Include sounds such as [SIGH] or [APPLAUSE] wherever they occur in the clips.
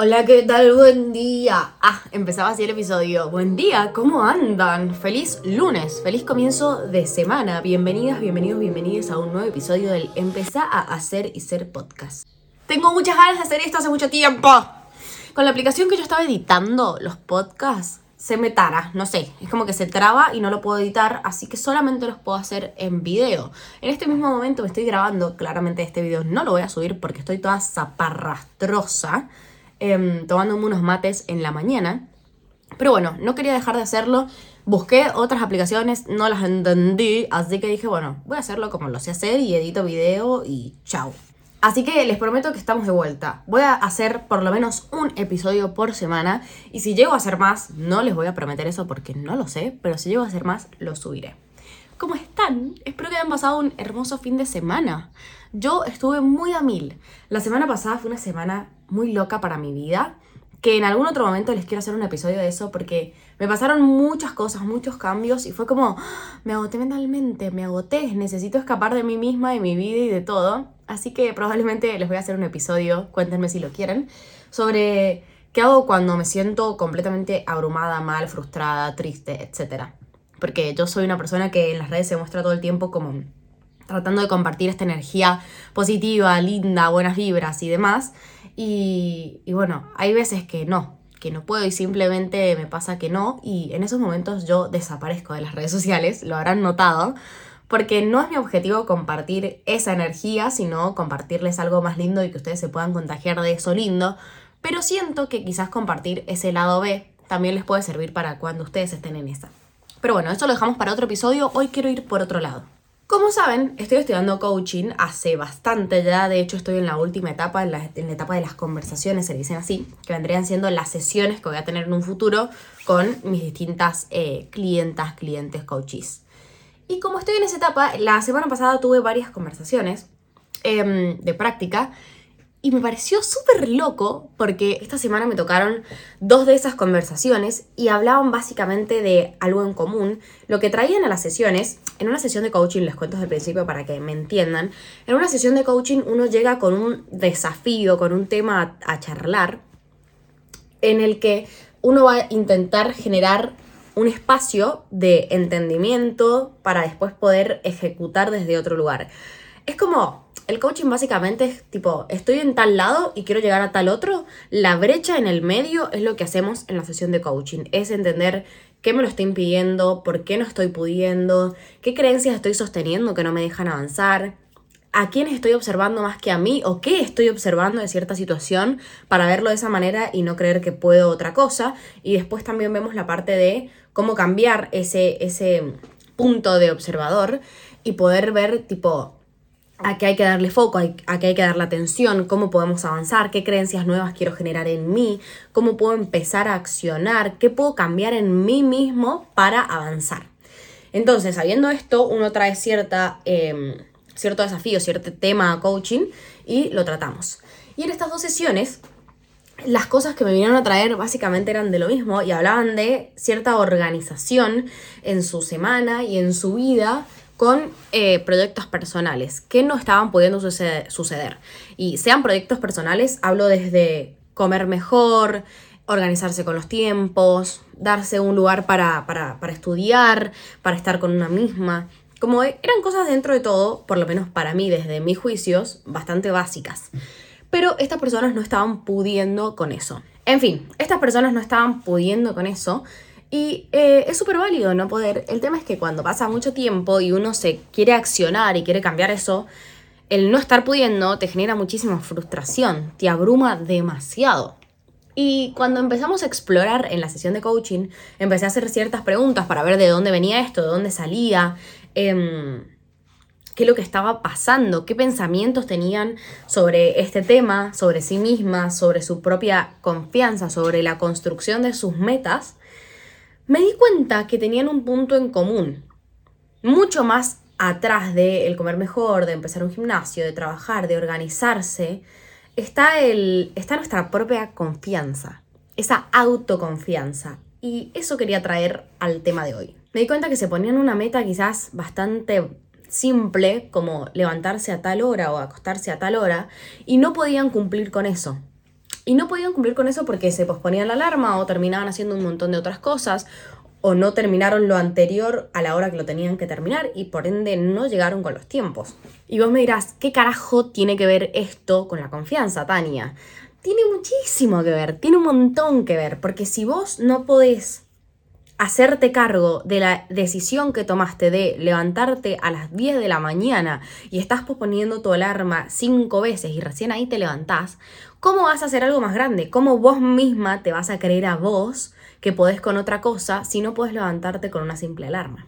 Hola, ¿qué tal? Buen día. Ah, empezaba así el episodio. Buen día, ¿cómo andan? Feliz lunes, feliz comienzo de semana. Bienvenidas, bienvenidos, bienvenidos a un nuevo episodio del Empezar a hacer y ser podcast. Tengo muchas ganas de hacer esto hace mucho tiempo. Con la aplicación que yo estaba editando los podcasts, se me tara, no sé, es como que se traba y no lo puedo editar, así que solamente los puedo hacer en video. En este mismo momento me estoy grabando, claramente este video no lo voy a subir porque estoy toda zaparrastrosa eh, tomándome unos mates en la mañana. Pero bueno, no quería dejar de hacerlo. Busqué otras aplicaciones, no las entendí, así que dije, bueno, voy a hacerlo como lo sé hacer y edito video y chao. Así que les prometo que estamos de vuelta. Voy a hacer por lo menos un episodio por semana y si llego a hacer más, no les voy a prometer eso porque no lo sé, pero si llego a hacer más, lo subiré. ¿Cómo están? Espero que hayan pasado un hermoso fin de semana. Yo estuve muy a mil. La semana pasada fue una semana muy loca para mi vida, que en algún otro momento les quiero hacer un episodio de eso porque me pasaron muchas cosas, muchos cambios y fue como, ¡ah! me agoté mentalmente, me agoté, necesito escapar de mí misma, de mi vida y de todo. Así que probablemente les voy a hacer un episodio, cuéntenme si lo quieren, sobre qué hago cuando me siento completamente abrumada, mal, frustrada, triste, etcétera porque yo soy una persona que en las redes se muestra todo el tiempo como tratando de compartir esta energía positiva, linda, buenas vibras y demás. Y, y, bueno, hay veces que no, que no puedo y simplemente me pasa que no. Y en esos momentos yo desaparezco de las redes sociales, lo habrán notado, porque no es mi objetivo compartir esa energía, sino compartirles algo más lindo y que ustedes se puedan contagiar de eso lindo. Pero siento que quizás compartir ese lado B también les puede servir para cuando ustedes estén en esa. Pero bueno, eso lo dejamos para otro episodio. Hoy quiero ir por otro lado. Como saben, estoy estudiando coaching hace bastante ya, de hecho estoy en la última etapa, en la, etapa de las conversaciones, se dicen así, que vendrían siendo las sesiones que voy a tener en un futuro con mis distintas eh, clientas, clientes, coaches. Y como estoy en esa etapa, la semana pasada tuve varias conversaciones em, de práctica y me pareció súper loco porque esta semana me tocaron dos de esas conversaciones y hablaban básicamente de algo en común. Lo que traían a las sesiones, en una sesión de coaching, les cuento desde el principio para que me entiendan, en una sesión de coaching uno llega con un desafío, con un tema a, a charlar, en el que uno va a intentar generar un espacio de entendimiento para después poder ejecutar desde otro lugar. Es como el coaching básicamente es tipo, estoy en tal lado y quiero llegar a tal otro. La brecha en el medio es lo que hacemos en la sesión de coaching. Es entender qué me lo está impidiendo, por qué no estoy pudiendo, qué creencias estoy sosteniendo que no me dejan avanzar, a quién estoy observando más que a mí o qué estoy observando de cierta situación para verlo de esa manera y no creer que puedo otra cosa. Y después también vemos la parte de cómo cambiar ese, ese punto de observador y poder ver tipo a qué hay que darle foco, a qué hay que darle atención, cómo podemos avanzar, qué creencias nuevas quiero generar en mí, cómo puedo empezar a accionar, qué puedo cambiar en mí mismo para avanzar. Entonces, sabiendo esto, uno trae cierta, em, cierto desafío, cierto tema coaching y lo tratamos. Y en estas dos sesiones, las cosas que me vinieron a traer básicamente eran de lo mismo y hablaban de cierta organización en su semana y en su vida con eh, proyectos personales que no estaban pudiendo suceder, Y sean proyectos personales, hablo desde comer mejor, organizarse con los tiempos, darse un lugar para, para, para estudiar, para estar con una misma. Como eran cosas dentro de todo, por lo menos para mí, desde mis juicios, bastante básicas. Pero estas personas no estaban pudiendo con eso. En fin, estas personas no estaban pudiendo con eso y eh, es súper válido no poder. El tema es que cuando pasa mucho tiempo y uno se quiere accionar y quiere cambiar eso, el no estar pudiendo te genera muchísima frustración, te abruma demasiado. Y cuando empezamos a explorar en la sesión de coaching, empecé a hacer ciertas preguntas para ver de dónde venía esto, de dónde salía, em, qué es lo que estaba pasando, qué pensamientos tenían sobre este tema, sobre sí mismas, sobre su propia confianza, sobre la construcción de sus metas me di cuenta que tenían un punto en común, mucho más atrás de el comer mejor, de empezar un gimnasio, de trabajar, de organizarse, está, el, está nuestra propia confianza, esa autoconfianza. Y eso quería traer al tema de hoy. Me di cuenta que se ponían una meta quizás bastante simple, como levantarse a tal hora o acostarse a tal hora, y no podían cumplir con eso. Y no podían cumplir con eso porque se posponían la alarma o terminaban haciendo un montón de otras cosas o no terminaron lo anterior a la hora que lo tenían que terminar y por ende no llegaron con los tiempos. Y vos me dirás, ¿qué carajo tiene que ver esto con la confianza, Tania? Tiene muchísimo que ver, tiene un montón que ver, porque si vos no podés hacerte cargo de la decisión que tomaste de levantarte a las 10 de la mañana y estás posponiendo tu alarma cinco veces y recién ahí te levantás, ¿cómo vas a hacer algo más grande? ¿Cómo vos misma te vas a creer a vos que podés con otra cosa si no puedes levantarte con una simple alarma?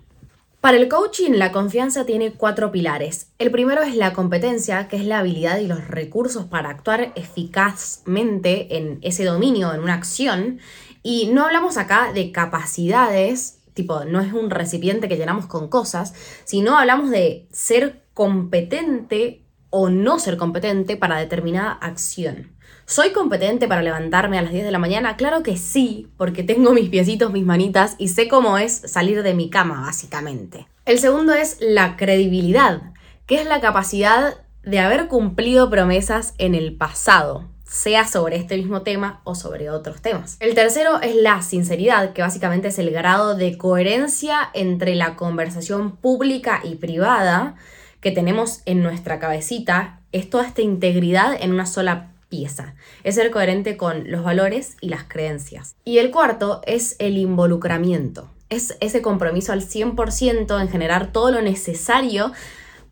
Para el coaching, la confianza tiene cuatro pilares. El primero es la competencia, que es la habilidad y los recursos para actuar eficazmente en ese dominio, en una acción. Y no hablamos acá de capacidades, tipo, no es un recipiente que llenamos con cosas, sino hablamos de ser competente o no ser competente para determinada acción. ¿Soy competente para levantarme a las 10 de la mañana? Claro que sí, porque tengo mis piecitos, mis manitas y sé cómo es salir de mi cama, básicamente. El segundo es la credibilidad, que es la capacidad de haber cumplido promesas en el pasado sea sobre este mismo tema o sobre otros temas. El tercero es la sinceridad, que básicamente es el grado de coherencia entre la conversación pública y privada que tenemos en nuestra cabecita. Es toda esta integridad en una sola pieza. Es ser coherente con los valores y las creencias. Y el cuarto es el involucramiento. Es ese compromiso al 100% en generar todo lo necesario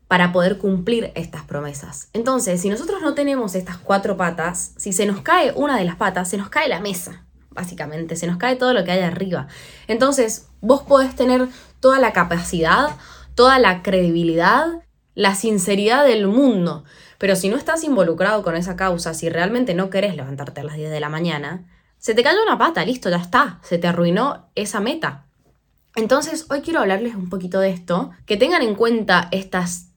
para poder cumplir estas promesas. Entonces, si nosotros no tenemos estas cuatro patas, si se nos cae una de las patas, se nos cae la mesa, básicamente, se nos cae todo lo que hay arriba. Entonces, vos podés tener toda la capacidad, toda la credibilidad, la sinceridad del mundo, pero si no estás involucrado con esa causa, si realmente no querés levantarte a las 10 de la mañana, se te cayó una pata, listo, ya está, se te arruinó esa meta. Entonces, hoy quiero hablarles un poquito de esto, que tengan en cuenta estas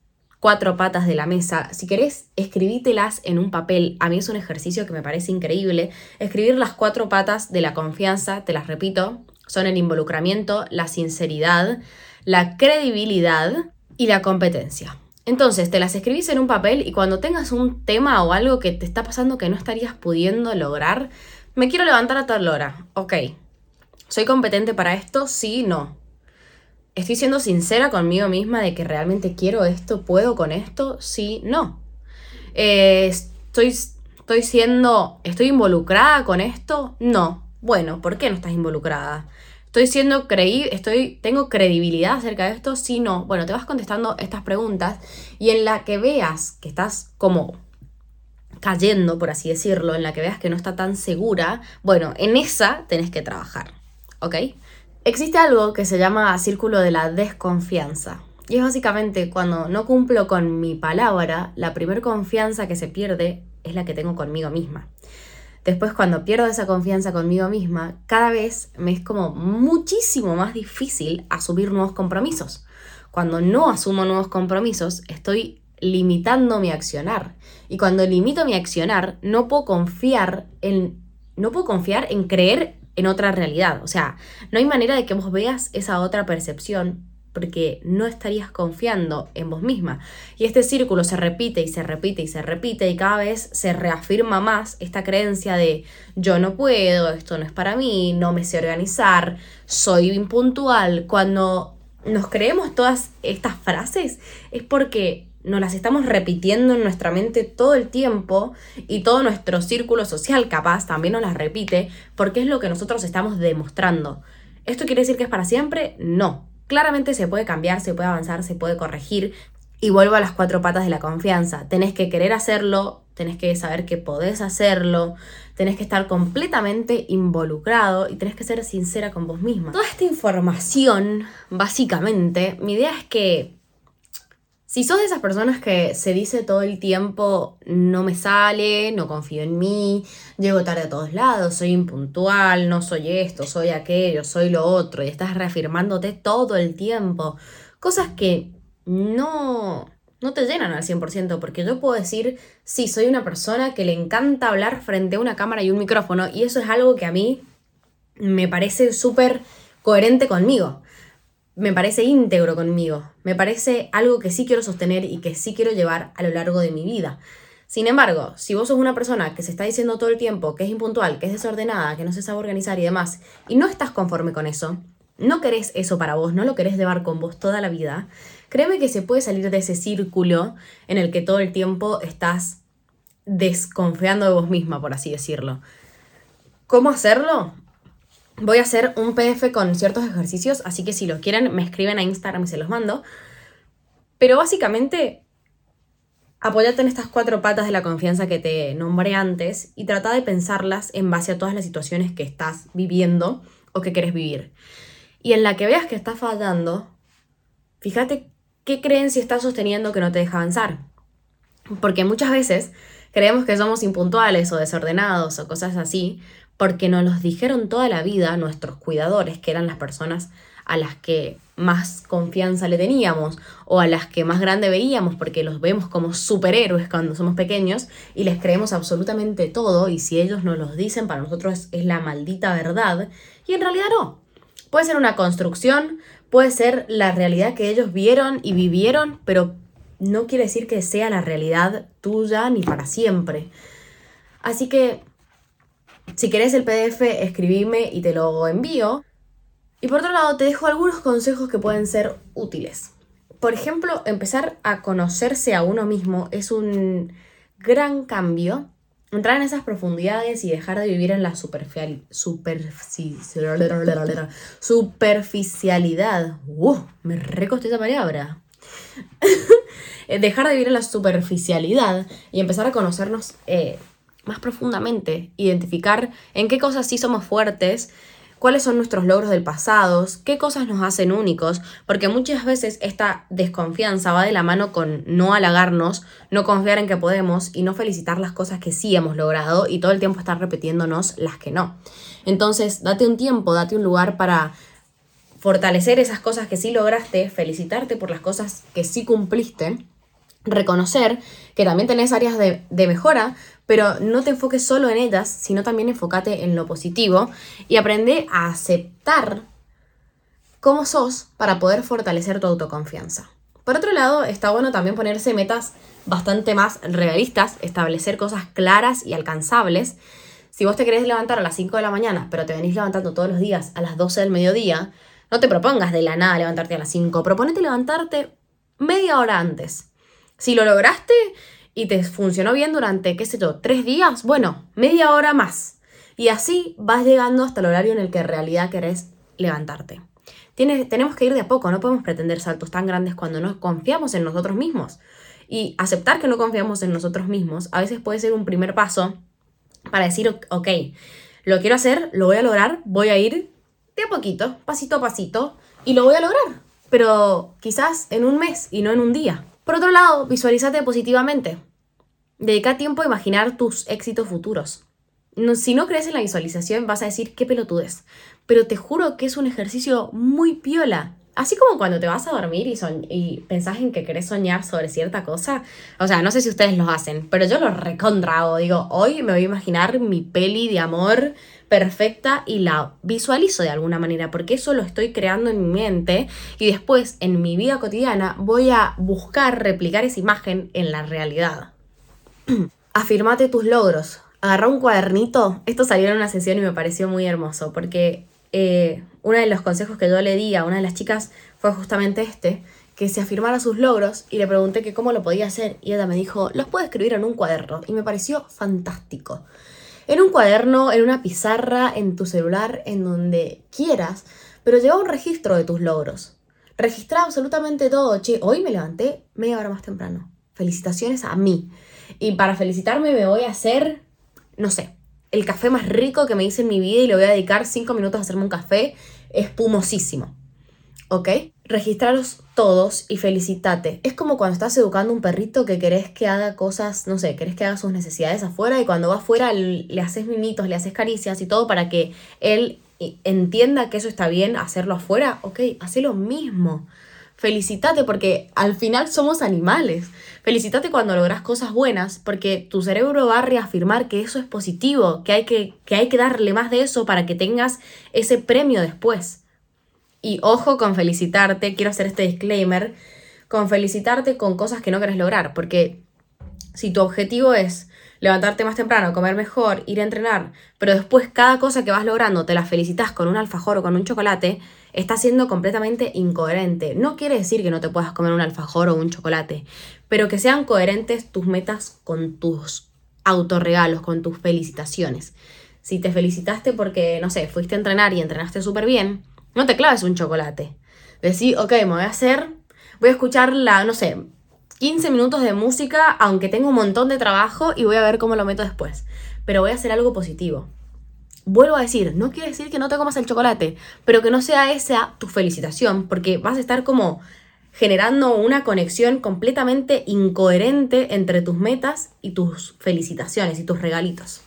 cuatro patas de la mesa. Si querés, escribítelas en un papel. A mí es un ejercicio que me parece increíble. Escribir las cuatro patas de la confianza, te las repito, son el involucramiento, la sinceridad, la credibilidad y la competencia. Entonces, te las escribís en un papel y cuando tengas un tema o algo que te está pasando que no estarías pudiendo lograr, me quiero levantar a tal hora. Ok. ¿Soy competente para esto? Sí, no estoy siendo sincera conmigo misma de que realmente quiero esto, puedo con esto, sí, no. Eh, estoy, estoy siendo, estoy involucrada con esto, no. Bueno, ¿por qué no estás involucrada? Estoy siendo creíble, estoy, tengo credibilidad acerca de esto, sí, no. Bueno, te vas contestando estas preguntas y en la que veas que estás como cayendo, por así decirlo, en la que veas que no está tan segura, bueno, en esa tenés que trabajar, ¿ok? Existe algo que se llama círculo de la desconfianza. Y es básicamente cuando no cumplo con mi palabra, la primer confianza que se pierde es la que tengo conmigo misma. Después cuando pierdo esa confianza conmigo misma, cada vez me es como muchísimo más difícil asumir nuevos compromisos. Cuando no asumo nuevos compromisos, estoy limitando mi accionar. Y cuando limito mi accionar, no puedo confiar en no puedo confiar en creer en otra realidad. O sea, no hay manera de que vos veas esa otra percepción porque no estarías confiando en vos misma. Y este círculo se repite y se repite y se repite y cada vez se reafirma más esta creencia de yo no puedo, esto no es para mí, no me sé organizar, soy impuntual. Cuando nos creemos todas estas frases es porque nos las estamos repitiendo en nuestra mente todo el tiempo y todo nuestro círculo social capaz también nos las repite porque es lo que nosotros estamos demostrando. ¿Esto quiere decir que es para siempre? No. Claramente se puede cambiar, se puede avanzar, se puede corregir. Y vuelvo a las cuatro patas de la confianza. Tenés que querer hacerlo, tenés que saber que podés hacerlo, tenés que estar completamente involucrado y tenés que ser sincera con vos misma. Toda esta información, básicamente, mi idea es que si sos de esas personas que se dice todo el tiempo, no me sale, no confío en mí, llego tarde a todos lados, soy impuntual, no soy esto, soy aquello, soy lo otro, y estás reafirmándote todo el tiempo, cosas que no, no te llenan al 100%, porque yo puedo decir, sí, soy una persona que le encanta hablar frente a una cámara y un micrófono, y eso es algo que a mí me parece súper coherente conmigo me parece íntegro conmigo, me parece algo que sí quiero sostener y que sí quiero llevar a lo largo de mi vida. Sin embargo, si vos sos una persona que se está diciendo todo el tiempo que es impuntual, que es desordenada, que no se sabe organizar y demás, y no estás conforme con eso, no querés eso para vos, no lo querés llevar con vos toda la vida, créeme que se puede salir de ese círculo en el que todo el tiempo estás desconfiando de vos misma, por así decirlo. ¿Cómo hacerlo? Voy a hacer un PDF con ciertos ejercicios, así que si lo quieren me escriben a Instagram y se los mando. Pero básicamente Apóyate en estas cuatro patas de la confianza que te nombré antes y trata de pensarlas en base a todas las situaciones que estás viviendo o que quieres vivir. Y en la que veas que estás fallando, fíjate qué creencia estás sosteniendo que no te deja avanzar. Porque muchas veces creemos que somos impuntuales o desordenados o cosas así, porque nos los dijeron toda la vida nuestros cuidadores, que eran las personas a las que más confianza le teníamos o a las que más grande veíamos porque los vemos como superhéroes cuando somos pequeños y les creemos absolutamente todo y si ellos nos los dicen para nosotros es la maldita verdad y en realidad no. Puede ser una construcción, puede ser la realidad que ellos vieron y vivieron, pero no quiere decir que sea la realidad tuya ni para siempre. Así que si querés el PDF, escribime y te lo envío. Y por otro lado, te dejo algunos consejos que pueden ser útiles. Por ejemplo, empezar a conocerse a uno mismo es un gran cambio. Entrar en esas profundidades y dejar de vivir en la superficial, superficialidad. Uh, me recosté esa palabra. [LAUGHS] dejar de vivir en la superficialidad y empezar a conocernos eh, más profundamente. Identificar en qué cosas sí somos fuertes cuáles son nuestros logros del pasado, qué cosas nos hacen únicos, porque muchas veces esta desconfianza va de la mano con no halagarnos, no confiar en que podemos y no felicitar las cosas que sí hemos logrado y todo el tiempo estar repitiéndonos las que no. Entonces, date un tiempo, date un lugar para fortalecer esas cosas que sí lograste, felicitarte por las cosas que sí cumpliste reconocer que también tenés áreas de, mejora, pero no te enfoques solo en ellas, sino también enfócate en lo positivo y aprende a aceptar cómo sos para poder fortalecer tu autoconfianza. Por otro lado, está bueno también ponerse metas bastante más realistas, establecer cosas claras y alcanzables. Si vos te querés levantar a las 5 de la mañana, pero te venís levantando todos los días a las 12 del mediodía, no te propongas de la nada levantarte a las 5, proponete levantarte media hora antes. Si lo lograste y te funcionó bien durante, qué sé yo, tres días, bueno, media hora más. Y así vas llegando hasta el horario en el que en realidad querés levantarte. tenemos que ir de a poco, no podemos pretender saltos tan grandes cuando no confiamos en nosotros mismos. Y aceptar que no confiamos en nosotros mismos a veces puede ser un primer paso para decir, ok, lo quiero hacer, lo voy a lograr, voy a ir de a poquito, pasito a pasito, y lo voy a lograr. Pero quizás en un mes y no en un día. Por otro lado, visualízate positivamente. Dedica tiempo a imaginar tus éxitos futuros. si no crees en la visualización, vas a decir qué pelotudes. Pero te juro que es un ejercicio muy piola. Así como cuando te vas a dormir y, y pensás en que querés soñar sobre cierta cosa. O sea, no sé si ustedes lo hacen, pero yo lo recontrago. Digo, hoy me voy a imaginar mi peli de amor perfecta y la visualizo de alguna manera, porque eso lo estoy creando en mi mente y después en mi vida cotidiana voy a buscar replicar esa imagen en la realidad. [CLEARS THROAT] Afirmate tus logros. Agarra un cuadernito. Esto salió en una sesión y me pareció muy hermoso, porque eh, uno de los consejos que yo le di a una de las chicas fue justamente este, que se afirmara sus logros y le pregunté que cómo lo podía hacer y ella me dijo, los puedo escribir en un cuaderno y me pareció fantástico en un cuaderno, en una pizarra, en tu celular, en donde quieras, pero lleva un registro de tus logros. Registra absolutamente todo. Che, hoy me levanté media hora más temprano. Felicitaciones a mí. Y para felicitarme me voy a hacer, no sé, el café más rico que me hice en mi vida y le voy a dedicar cinco minutos a hacerme un café espumosísimo. ¿Ok? registraros todos y felicitate. Es como cuando estás educando a un perrito que querés que haga cosas, no sé, querés que haga sus necesidades afuera y cuando va afuera le haces mimitos, le haces caricias y todo para que él entienda que eso está bien hacerlo afuera. Ok, hace lo mismo. Felicitate porque al final somos animales. Felicitate cuando logras cosas buenas porque tu cerebro va a reafirmar que eso es positivo, que hay que, que hay que darle más de eso para que tengas ese premio después. Y ojo con felicitarte, quiero hacer este disclaimer, con felicitarte con cosas que no querés lograr, porque Si tu objetivo es levantarte más temprano, comer mejor, ir a entrenar, pero después cada cosa que vas logrando te la felicitas con un alfajor o con un chocolate, está siendo completamente incoherente. No quiere decir que no te puedas comer un alfajor o un chocolate, pero que sean coherentes tus metas con tus autorregalos, con tus felicitaciones. Si te felicitaste porque, no sé, fuiste a entrenar y entrenaste súper bien, no te claves un chocolate. Decí, ok, me voy a hacer, voy a escuchar la, no sé, 15 minutos de música, aunque tengo un montón de trabajo y voy a ver cómo lo meto después. Pero voy a hacer algo positivo. Vuelvo a decir, no quiere decir que no te comas el chocolate, pero que no sea esa tu felicitación, porque vas a estar como generando una conexión completamente incoherente entre tus metas y tus felicitaciones y tus regalitos.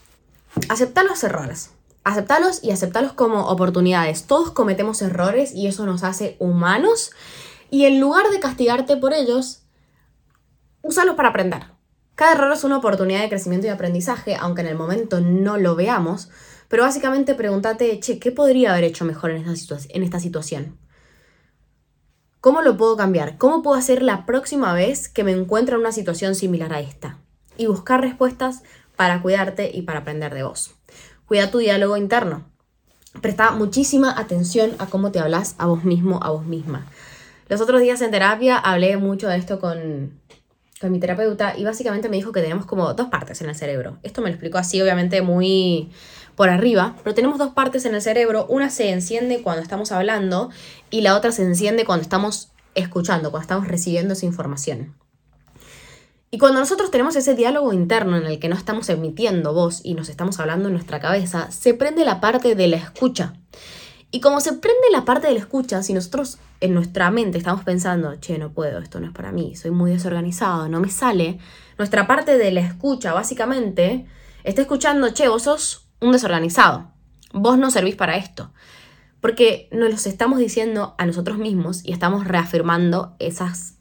Acepta los errores. Aceptalos y aceptalos como oportunidades. Todos cometemos errores y eso nos hace humanos. Y en lugar de castigarte por ellos, úsalos para aprender. Cada error es una oportunidad de crecimiento y aprendizaje, aunque en el momento no lo veamos, pero básicamente pregúntate, che, ¿qué podría haber hecho mejor en esta, situación? ¿Cómo lo puedo cambiar? ¿Cómo puedo hacer la próxima vez que me encuentre en una situación similar a esta? Y buscar respuestas para cuidarte y para aprender de vos. Cuida tu diálogo interno. Presta muchísima atención a cómo te hablas a vos mismo, a vos misma. Los otros días en terapia hablé mucho de esto con, con mi terapeuta y básicamente me dijo que tenemos como dos partes en el cerebro. Esto me lo explicó así, obviamente muy por arriba, pero tenemos dos partes en el cerebro. Una se enciende cuando estamos hablando y la otra se enciende cuando estamos escuchando, cuando estamos recibiendo esa información. Y cuando nosotros tenemos ese diálogo interno en el que no estamos emitiendo voz y nos estamos hablando en nuestra cabeza, se prende la parte de la escucha. Y como se prende la parte de la escucha, si nosotros en nuestra mente estamos pensando, che, no puedo, esto no es para mí, soy muy desorganizado, no me sale, nuestra parte de la escucha básicamente está escuchando, che, vos sos un desorganizado, vos no servís para esto. Porque nos los estamos diciendo a nosotros mismos y estamos reafirmando esas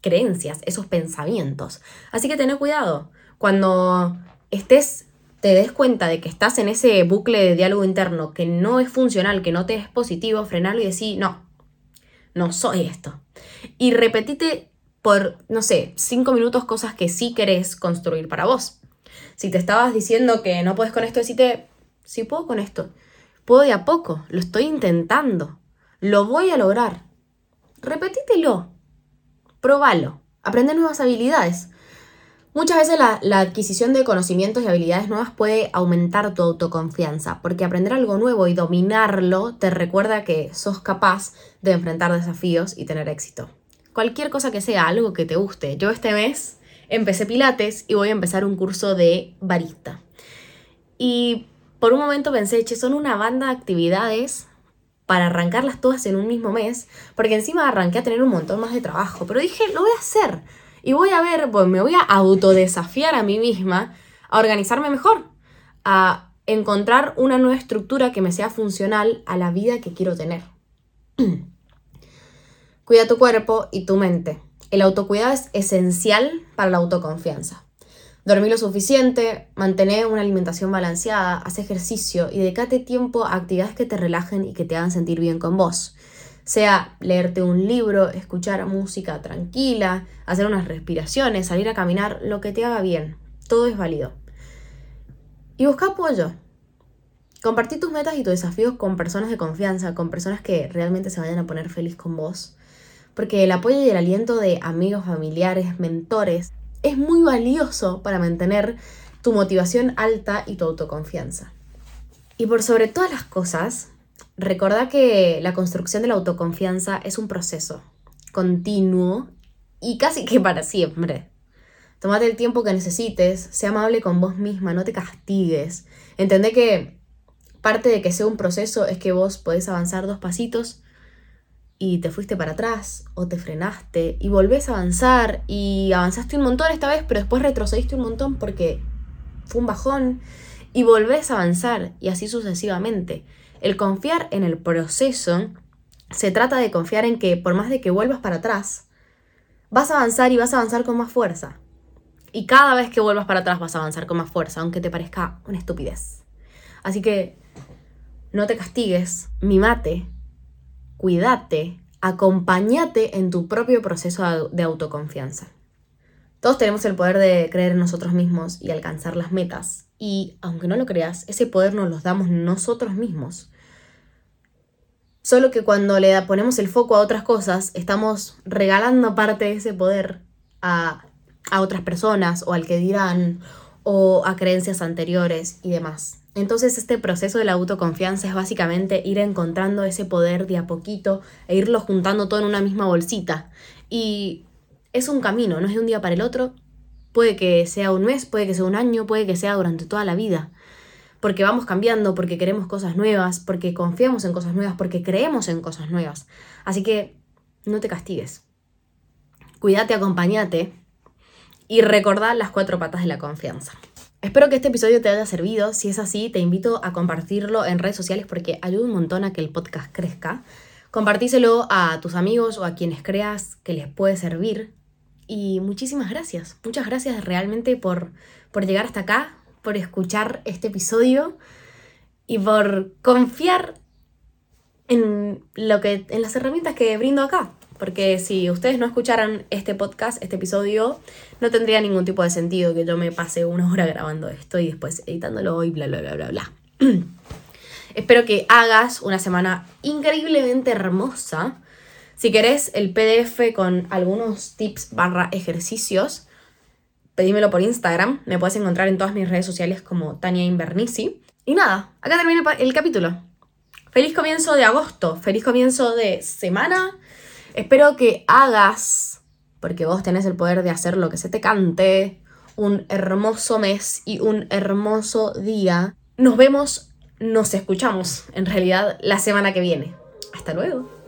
creencias, esos pensamientos. Así que ten cuidado. Cuando estés te des cuenta de que estás en ese bucle de diálogo interno que no es funcional, que no te es positivo, frenarlo y decir, no, no soy esto. Y repetite por, no sé, cinco minutos cosas que sí querés construir para vos. Si te estabas diciendo que no puedes con esto, decite, sí puedo con esto. Puedo de a poco, lo estoy intentando. Lo voy a lograr. Repetítelo. Probalo. Aprende nuevas habilidades. Muchas veces la, adquisición de conocimientos y habilidades nuevas puede aumentar tu autoconfianza, porque aprender algo nuevo y dominarlo te recuerda que sos capaz de enfrentar desafíos y tener éxito. Cualquier cosa que sea, algo que te guste. Yo este mes empecé pilates y voy a empezar un curso de barista. Y por un momento pensé, che, son una banda de actividades para arrancarlas todas en un mismo mes, porque encima arranqué a tener un montón más de trabajo, pero dije, lo voy a hacer y voy a ver, pues me voy a autodesafiar a mí misma a organizarme mejor, a encontrar una nueva estructura que me sea funcional a la vida que quiero tener. [CLEARS THROAT] Cuida tu cuerpo y tu mente. El autocuidado es esencial para la autoconfianza. Dormir lo suficiente, mantener una alimentación balanceada, haz ejercicio y dedícate tiempo a actividades que te relajen y que te hagan sentir bien con vos sea leerte un libro, escuchar música tranquila, hacer unas respiraciones, salir a caminar, lo que te haga bien. Todo es válido. Y busca apoyo. Compartir tus metas y tus desafíos con personas de confianza, con personas que realmente se vayan a poner feliz con vos. Porque el apoyo y el aliento de amigos, familiares, mentores es muy valioso para mantener tu motivación alta y tu autoconfianza. Y por sobre todas las cosas, Recordá que la construcción de la autoconfianza es un proceso continuo y casi que para siempre. Tómate el tiempo que necesites, sea amable con vos misma, no te castigues. Entendé que parte de que sea un proceso es que vos podés avanzar dos pasitos y te fuiste para atrás o te frenaste y volvés a avanzar y avanzaste un montón esta vez, pero después retrocediste un montón porque fue un bajón y volvés a avanzar y así sucesivamente. El confiar en el proceso se trata de confiar en que por más de que vuelvas para atrás, vas a avanzar y vas a avanzar con más fuerza. Y cada vez que vuelvas para atrás vas a avanzar con más fuerza, aunque te parezca una estupidez. Así que no te castigues, mimate, cuídate, acompáñate en tu propio proceso de autoconfianza. Todos tenemos el poder de creer en nosotros mismos y alcanzar las metas. Y aunque no lo creas, ese poder nos lo damos nosotros mismos. Solo que cuando le ponemos el foco a otras cosas, estamos regalando parte de ese poder a, a otras personas o al que dirán o a creencias anteriores y demás. Entonces este proceso de la autoconfianza es básicamente ir encontrando ese poder de a poquito e irlo juntando todo en una misma bolsita. Y es un camino, no es de un día para el otro. Puede que sea un mes, puede que sea un año, puede que sea durante toda la vida. Porque vamos cambiando, porque queremos cosas nuevas, porque confiamos en cosas nuevas, porque creemos en cosas nuevas. Así que no te castigues. Cuídate, acompáñate y recordá las cuatro patas de la confianza. Espero que este episodio te haya servido. Si es así, te invito a compartirlo en redes sociales porque ayuda un montón a que el podcast crezca. Compartíselo a tus amigos o a quienes creas que les puede servir. Y muchísimas gracias. Muchas gracias realmente por, por llegar hasta acá, por escuchar este episodio y por confiar en lo que en las herramientas que brindo acá porque si ustedes no escucharan este podcast, este episodio, no tendría ningún tipo de sentido que yo me pase una hora grabando esto y después editándolo y bla, bla, bla, bla, bla. [CLEARS THROAT] Espero que hagas una semana increíblemente hermosa. Si querés el PDF con algunos tips barra ejercicios, pedímelo por Instagram. Me puedes encontrar en todas mis redes sociales como Tania Invernici. Y nada, acá termina el capítulo. Feliz comienzo de agosto, feliz comienzo de semana Espero que hagas, porque vos tenés el poder de hacer lo que se te cante, un hermoso mes y un hermoso día. Nos vemos, nos escuchamos en realidad la semana que viene. Hasta luego.